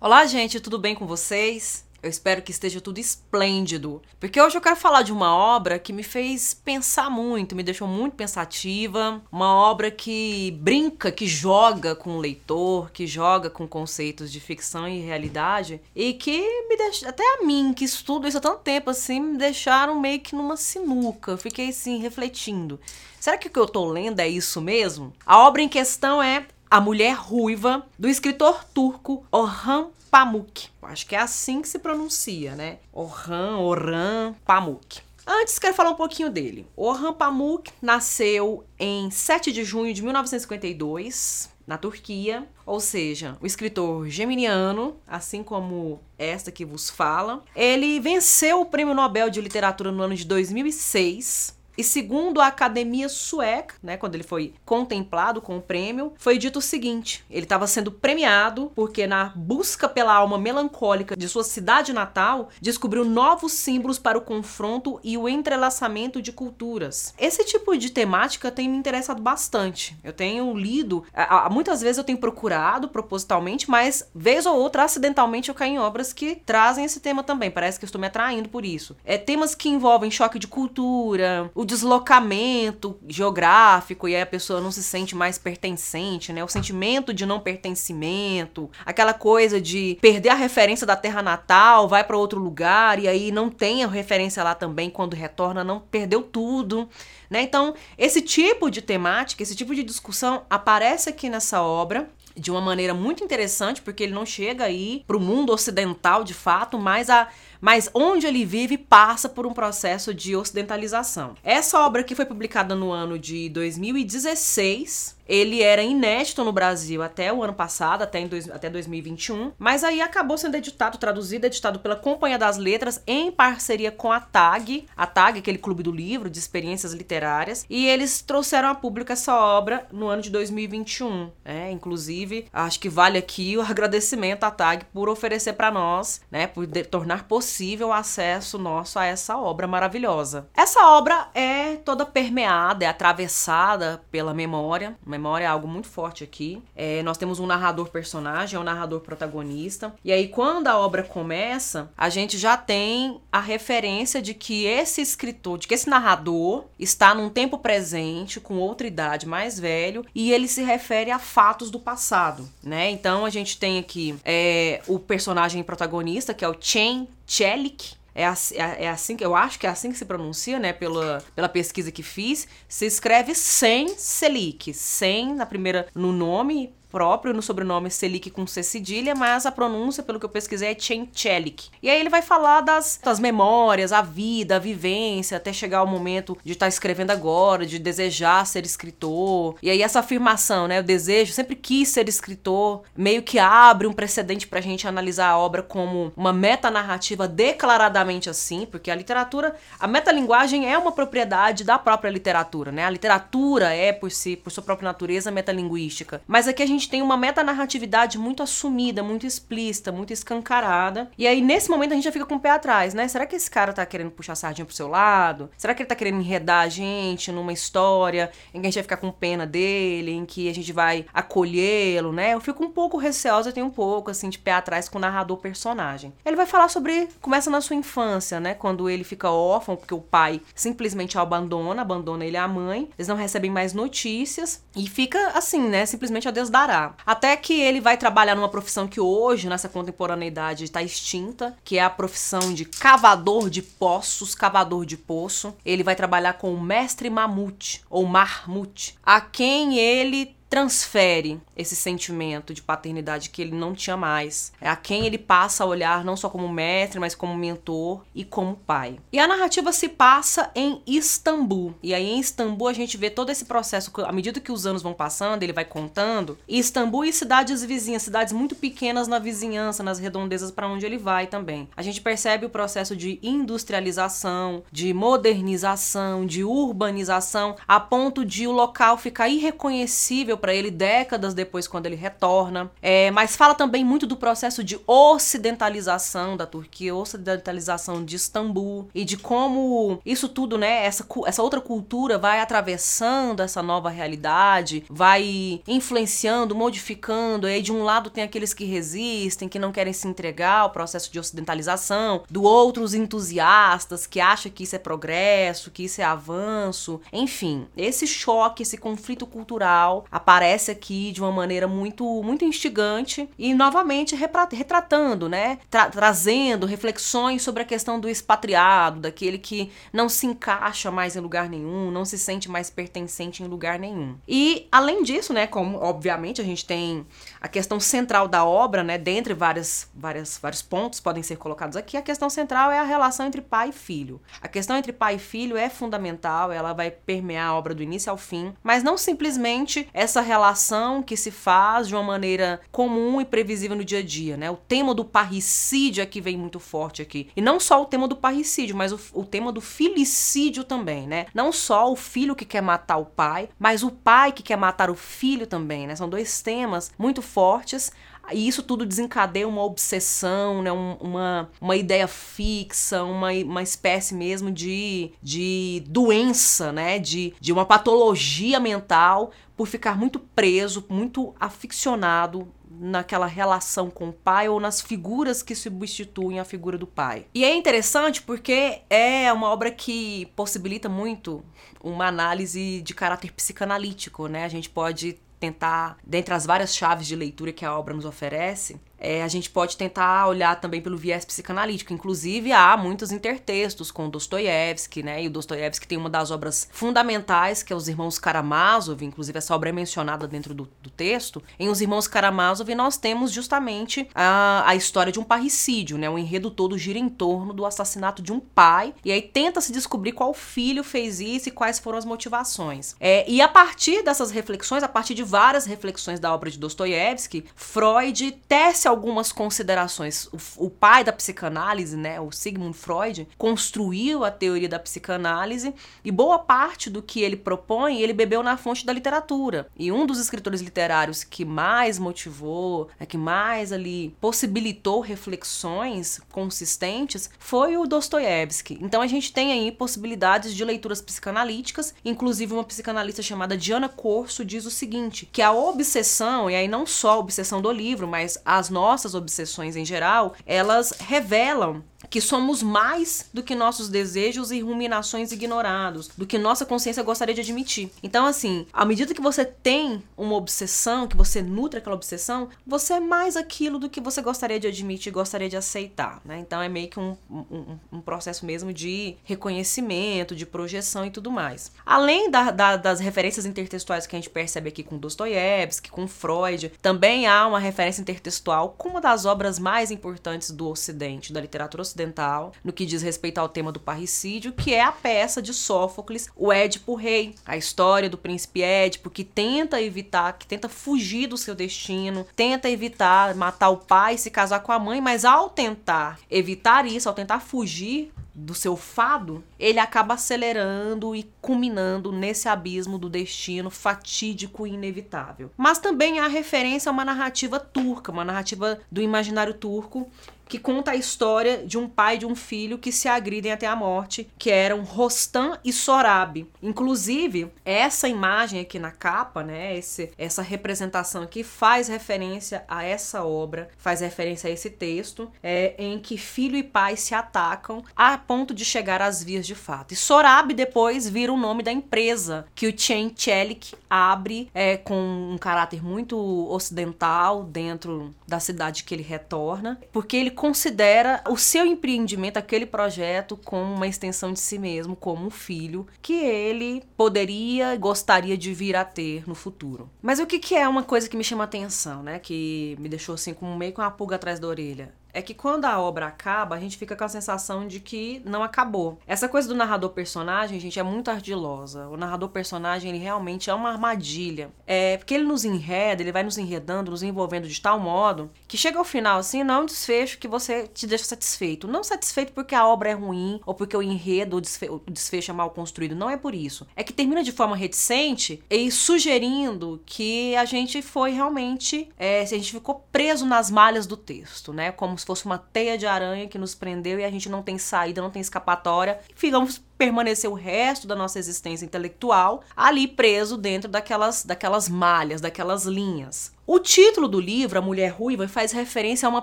Olá, gente, tudo bem com vocês? Eu espero que esteja tudo esplêndido, porque hoje eu quero falar de uma obra que me fez pensar muito, me deixou muito pensativa, uma obra que brinca, que joga com o leitor, que joga com conceitos de ficção e realidade e que me deixa, até a mim, que estudo isso há tanto tempo assim, me deixaram meio que numa sinuca. Fiquei assim refletindo. Será que o que eu tô lendo é isso mesmo? A obra em questão é A Mulher Ruiva, do escritor turco Orhan Pamuk. Acho que é assim que se pronuncia, né? Orhan, Orhan Pamuk. Antes, quero falar um pouquinho dele. Orhan Pamuk nasceu em 7 de junho de 1952, na Turquia, ou seja, o escritor geminiano, assim como esta que vos fala. Ele venceu o Prêmio Nobel de Literatura no ano de 2006 e segundo a Academia Sueca, né, quando ele foi contemplado com o prêmio, foi dito o seguinte: ele estava sendo premiado porque na busca pela alma melancólica de sua cidade natal, descobriu novos símbolos para o confronto e o entrelaçamento de culturas. Esse tipo de temática tem me interessado bastante. Eu tenho lido, muitas vezes eu tenho procurado propositalmente, mas vez ou outra acidentalmente eu caio em obras que trazem esse tema também. Parece que eu estou me atraindo por isso. É temas que envolvem choque de cultura, o deslocamento geográfico e aí a pessoa não se sente mais pertencente, né? O sentimento de não pertencimento, aquela coisa de perder a referência da terra natal, vai para outro lugar e aí não tem a referência lá também quando retorna, não perdeu tudo, né? Então, esse tipo de temática, esse tipo de discussão aparece aqui nessa obra de uma maneira muito interessante, porque ele não chega aí para o mundo ocidental de fato, mas a mas onde ele vive passa por um processo de ocidentalização. Essa obra que foi publicada no ano de 2016, ele era inédito no Brasil até o ano passado, até, em dois, até 2021, mas aí acabou sendo editado, traduzido, editado pela Companhia das Letras em parceria com a TAG, a TAG, aquele clube do livro de experiências literárias, e eles trouxeram a público essa obra no ano de 2021. É, inclusive, acho que vale aqui o agradecimento à TAG por oferecer para nós, né, por tornar possível o acesso nosso a essa obra maravilhosa. Essa obra é toda permeada, é atravessada pela memória, memória é algo muito forte aqui. É, nós temos um narrador personagem, é um narrador protagonista. E aí, quando a obra começa, a gente já tem a referência de que esse escritor, de que esse narrador está num tempo presente, com outra idade, mais velho, e ele se refere a fatos do passado, né? Então a gente tem aqui é, o personagem protagonista, que é o Chen Chelik, é, assim, é, é assim que eu acho que é assim que se pronuncia, né? Pela, pela pesquisa que fiz, se escreve sem selic, sem na primeira no nome próprio no sobrenome Selic com C cedilha, mas a pronúncia, pelo que eu pesquisei, é Chenchelik. E aí ele vai falar das, das memórias, a vida, a vivência, até chegar o momento de estar tá escrevendo agora, de desejar ser escritor. E aí essa afirmação, né? O desejo, sempre quis ser escritor, meio que abre um precedente pra gente analisar a obra como uma metanarrativa declaradamente assim, porque a literatura, a metalinguagem é uma propriedade da própria literatura, né? A literatura é, por si, por sua própria natureza, metalinguística. Mas aqui a gente gente tem uma metanarratividade muito assumida, muito explícita, muito escancarada. E aí, nesse momento, a gente já fica com o pé atrás, né? Será que esse cara tá querendo puxar a sardinha pro seu lado? Será que ele tá querendo enredar a gente numa história em que a gente vai ficar com pena dele, em que a gente vai acolhê-lo, né? Eu fico um pouco receosa, eu tenho um pouco, assim, de pé atrás com o narrador personagem. Ele vai falar sobre. Começa na sua infância, né? Quando ele fica órfão, porque o pai simplesmente abandona, abandona ele a mãe. Eles não recebem mais notícias. E fica assim, né? Simplesmente a Deus dará até que ele vai trabalhar numa profissão que hoje, nessa contemporaneidade, está extinta, que é a profissão de cavador de poços, cavador de poço. Ele vai trabalhar com o mestre Mamute, ou Marmute, a quem ele transfere esse sentimento de paternidade que ele não tinha mais. É a quem ele passa a olhar não só como mestre, mas como mentor e como pai. E a narrativa se passa em Istambul. E aí em Istambul a gente vê todo esse processo, à medida que os anos vão passando, ele vai contando. E Istambul e cidades vizinhas, cidades muito pequenas na vizinhança, nas redondezas para onde ele vai também. A gente percebe o processo de industrialização, de modernização, de urbanização, a ponto de o local ficar irreconhecível para ele décadas depois quando ele retorna. É, mas fala também muito do processo de ocidentalização da Turquia, ocidentalização de Istambul e de como isso tudo, né, essa, essa outra cultura vai atravessando essa nova realidade, vai influenciando, modificando. E aí de um lado tem aqueles que resistem, que não querem se entregar ao processo de ocidentalização, do outro os entusiastas que acham que isso é progresso, que isso é avanço. Enfim, esse choque, esse conflito cultural aparece aqui de uma maneira muito muito instigante e novamente retratando, né, tra trazendo reflexões sobre a questão do expatriado, daquele que não se encaixa mais em lugar nenhum, não se sente mais pertencente em lugar nenhum. E além disso, né, como obviamente a gente tem a questão central da obra, né, dentre várias, várias, vários pontos podem ser colocados aqui, a questão central é a relação entre pai e filho. A questão entre pai e filho é fundamental, ela vai permear a obra do início ao fim, mas não simplesmente essa relação que se faz de uma maneira comum e previsível no dia a dia, né? O tema do parricídio aqui vem muito forte aqui. E não só o tema do parricídio, mas o, o tema do filicídio também, né? Não só o filho que quer matar o pai, mas o pai que quer matar o filho também, né? São dois temas muito fortes. E isso tudo desencadeia uma obsessão, né? Um, uma, uma ideia fixa, uma, uma espécie mesmo de, de doença, né? De, de uma patologia mental por ficar muito preso, muito aficionado naquela relação com o pai ou nas figuras que substituem a figura do pai. E é interessante porque é uma obra que possibilita muito uma análise de caráter psicanalítico, né? A gente pode tentar, dentre as várias chaves de leitura que a obra nos oferece, é, a gente pode tentar olhar também pelo viés psicanalítico. Inclusive, há muitos intertextos com Dostoiévski, né? E o Dostoiévski tem uma das obras fundamentais, que é Os Irmãos Karamazov. Inclusive, essa obra é mencionada dentro do, do texto. Em Os Irmãos Karamazov, nós temos justamente a, a história de um parricídio, né? O enredo todo gira em torno do assassinato de um pai. E aí tenta se descobrir qual filho fez isso e quais foram as motivações. É, e a partir dessas reflexões, a partir de várias reflexões da obra de Dostoiévski, Freud tece algumas considerações. O, o, pai da psicanálise, né, o Sigmund Freud, construiu a teoria da psicanálise e boa parte do que ele propõe ele bebeu na fonte da literatura. E um dos escritores literários que mais motivou, né, que mais ali possibilitou reflexões consistentes foi o Dostoiévski. Então a gente tem aí possibilidades de leituras psicanalíticas, inclusive uma psicanalista chamada Diana Corso diz o seguinte, que a obsessão, e aí não só a obsessão do livro, mas as nossas obsessões em geral, elas revelam que somos mais do que nossos desejos e ruminações ignorados, do que nossa consciência gostaria de admitir. Então, assim, à medida que você tem uma obsessão, que você nutre aquela obsessão, você é mais aquilo do que você gostaria de admitir gostaria de aceitar, né? Então é meio que um, um, um processo mesmo de reconhecimento, de projeção e tudo mais. Além da, da, das referências intertextuais que a gente percebe aqui com Dostoiévski, com Freud, também há uma referência intertextual com uma das obras mais importantes do Ocidente, da literatura ocidental, ocidental no que diz respeito ao tema do parricídio, que é a peça de Sófocles, o Édipo Rei, a história do príncipe Édipo que tenta evitar, que tenta fugir do seu destino, tenta evitar matar o pai, se casar com a mãe, mas ao tentar evitar isso, ao tentar fugir do seu fado, ele acaba acelerando e culminando nesse abismo do destino fatídico e inevitável. Mas também há referência a uma narrativa turca, uma narrativa do imaginário turco que conta a história de um pai e de um filho que se agridem até a morte, que eram Rostam e Sorabi. Inclusive, essa imagem aqui na capa, né, esse, essa representação aqui faz referência a essa obra, faz referência a esse texto, é, em que filho e pai se atacam a ponto de chegar às vias de fato. E Sorabi depois vira o nome da empresa que o Chen Chelik abre é, com um caráter muito ocidental dentro da cidade que ele retorna, porque ele considera o seu empreendimento, aquele projeto, como uma extensão de si mesmo, como um filho que ele poderia e gostaria de vir a ter no futuro. Mas o que, que é uma coisa que me chama atenção, né? Que me deixou assim com meio com uma pulga atrás da orelha? É que quando a obra acaba, a gente fica com a sensação de que não acabou. Essa coisa do narrador personagem, gente, é muito ardilosa. O narrador personagem, ele realmente é uma armadilha. É porque ele nos enreda, ele vai nos enredando, nos envolvendo de tal modo que chega ao final assim, não é um desfecho que você te deixa satisfeito. Não satisfeito porque a obra é ruim ou porque o enredo, o desfecho é mal construído. Não é por isso. É que termina de forma reticente e sugerindo que a gente foi realmente, é, a gente ficou preso nas malhas do texto, né? Como se fosse uma teia de aranha que nos prendeu e a gente não tem saída, não tem escapatória. Ficamos permanecer o resto da nossa existência intelectual ali preso dentro daquelas, daquelas malhas, daquelas linhas. O título do livro, A Mulher Ruiva, faz referência a uma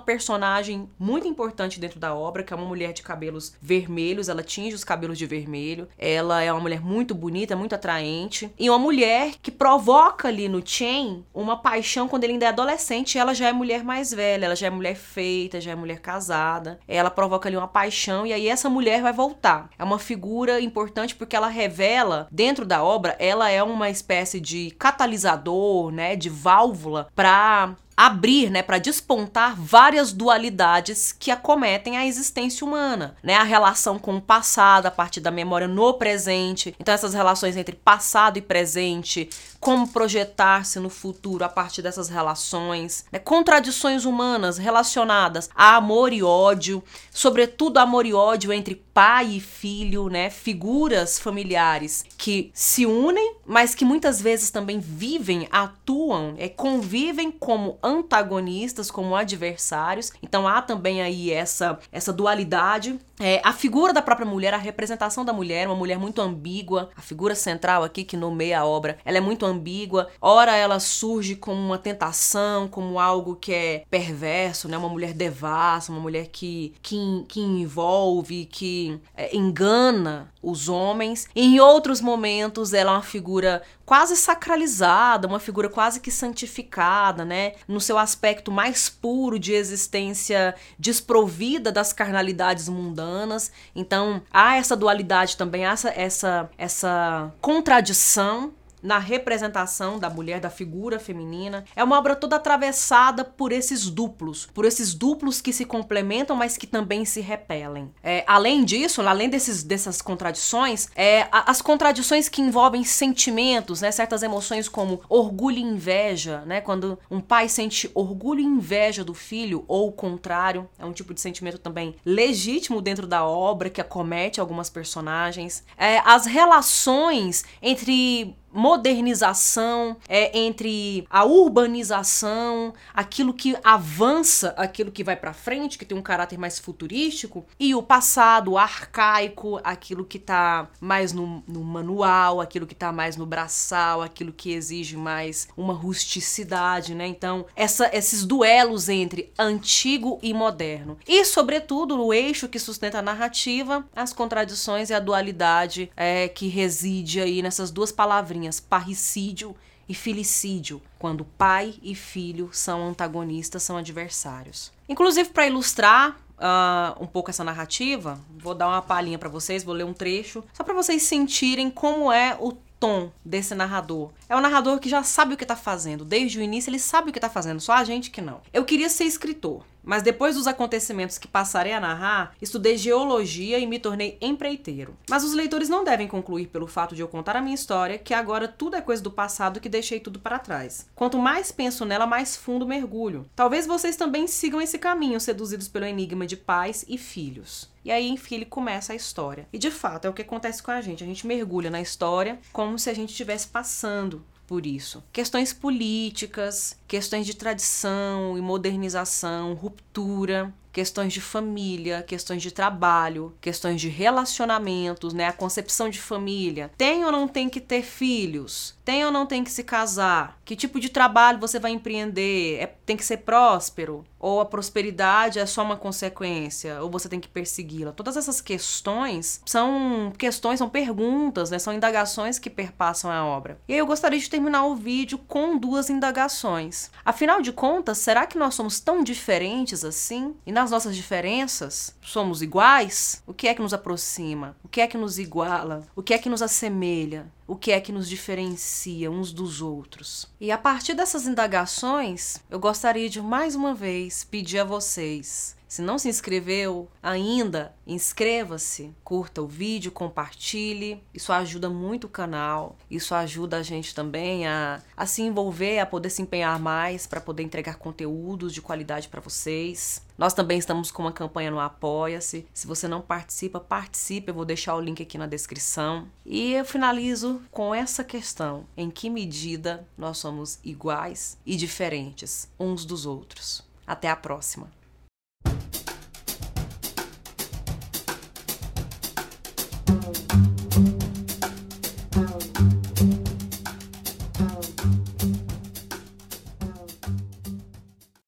personagem muito importante dentro da obra, que é uma mulher de cabelos vermelhos, ela tinge os cabelos de vermelho. Ela é uma mulher muito bonita, muito atraente, e uma mulher que provoca ali no Chen uma paixão quando ele ainda é adolescente, ela já é mulher mais velha, ela já é mulher feita, já é mulher casada. Ela provoca ali uma paixão e aí essa mulher vai voltar. É uma figura importante porque ela revela dentro da obra, ela é uma espécie de catalisador, né, de válvula para abrir, né, para despontar várias dualidades que acometem a existência humana, né? A relação com o passado a partir da memória no presente. Então essas relações entre passado e presente, como projetar-se no futuro a partir dessas relações, né? contradições humanas relacionadas a amor e ódio, sobretudo amor e ódio entre pai e filho, né? Figuras familiares que se unem, mas que muitas vezes também vivem, atuam, é, convivem como antagonistas, como adversários. Então há também aí essa, essa dualidade. É, a figura da própria mulher, a representação da mulher, uma mulher muito ambígua. A figura central aqui que nomeia a obra, ela é muito ambígua. Ora ela surge como uma tentação, como algo que é perverso, né? Uma mulher devassa, uma mulher que, que, que envolve, que é, engana os homens. Em outros momentos, ela é uma figura quase sacralizada, uma figura quase que santificada, né? No seu aspecto mais puro de existência desprovida das carnalidades mundanas. Então, há essa dualidade também, há essa, essa, essa contradição na representação da mulher, da figura feminina. É uma obra toda atravessada por esses duplos, por esses duplos que se complementam, mas que também se repelem. É, além disso, além desses, dessas contradições, é, as contradições que envolvem sentimentos, né, certas emoções como orgulho e inveja, né, quando um pai sente orgulho e inveja do filho, ou o contrário, é um tipo de sentimento também legítimo dentro da obra que acomete algumas personagens. É, as relações entre modernização, é, entre a urbanização, aquilo que avança, aquilo que vai para frente, que tem um caráter mais futurístico, e o passado, o arcaico, aquilo que tá mais no, no manual, aquilo que tá mais no braçal, aquilo que exige mais uma rusticidade, né? Então, essa, esses duelos entre antigo e moderno. E, sobretudo, o eixo que sustenta a narrativa, as contradições e a dualidade é, que reside aí nessas duas palavrinhas parricídio e filicídio, quando pai e filho são antagonistas, são adversários. Inclusive, para ilustrar uh, um pouco essa narrativa, vou dar uma palhinha para vocês, vou ler um trecho, só para vocês sentirem como é o tom desse narrador. É um narrador que já sabe o que tá fazendo. Desde o início ele sabe o que tá fazendo, só a gente que não. Eu queria ser escritor. Mas depois dos acontecimentos que passarei a narrar, estudei geologia e me tornei empreiteiro. Mas os leitores não devem concluir pelo fato de eu contar a minha história que agora tudo é coisa do passado que deixei tudo para trás. Quanto mais penso nela, mais fundo mergulho. Talvez vocês também sigam esse caminho, seduzidos pelo enigma de pais e filhos. E aí, enfim, ele começa a história. E de fato, é o que acontece com a gente. A gente mergulha na história como se a gente estivesse passando por isso. Questões políticas, questões de tradição e modernização, ruptura, questões de família, questões de trabalho, questões de relacionamentos, né? A concepção de família. Tem ou não tem que ter filhos? Tem ou não tem que se casar? Que tipo de trabalho você vai empreender? É, tem que ser próspero? Ou a prosperidade é só uma consequência? Ou você tem que persegui-la? Todas essas questões são questões, são perguntas, né? São indagações que perpassam a obra. E aí eu gostaria de terminar o vídeo com duas indagações. Afinal de contas, será que nós somos tão diferentes assim? E nas nossas diferenças, somos iguais? O que é que nos aproxima? O que é que nos iguala? O que é que nos assemelha? o que é que nos diferencia uns dos outros. E a partir dessas indagações, eu gostaria de mais uma vez pedir a vocês se não se inscreveu ainda, inscreva-se, curta o vídeo, compartilhe. Isso ajuda muito o canal. Isso ajuda a gente também a, a se envolver, a poder se empenhar mais para poder entregar conteúdos de qualidade para vocês. Nós também estamos com uma campanha no Apoia-se. Se você não participa, participe. Eu vou deixar o link aqui na descrição. E eu finalizo com essa questão: em que medida nós somos iguais e diferentes uns dos outros? Até a próxima!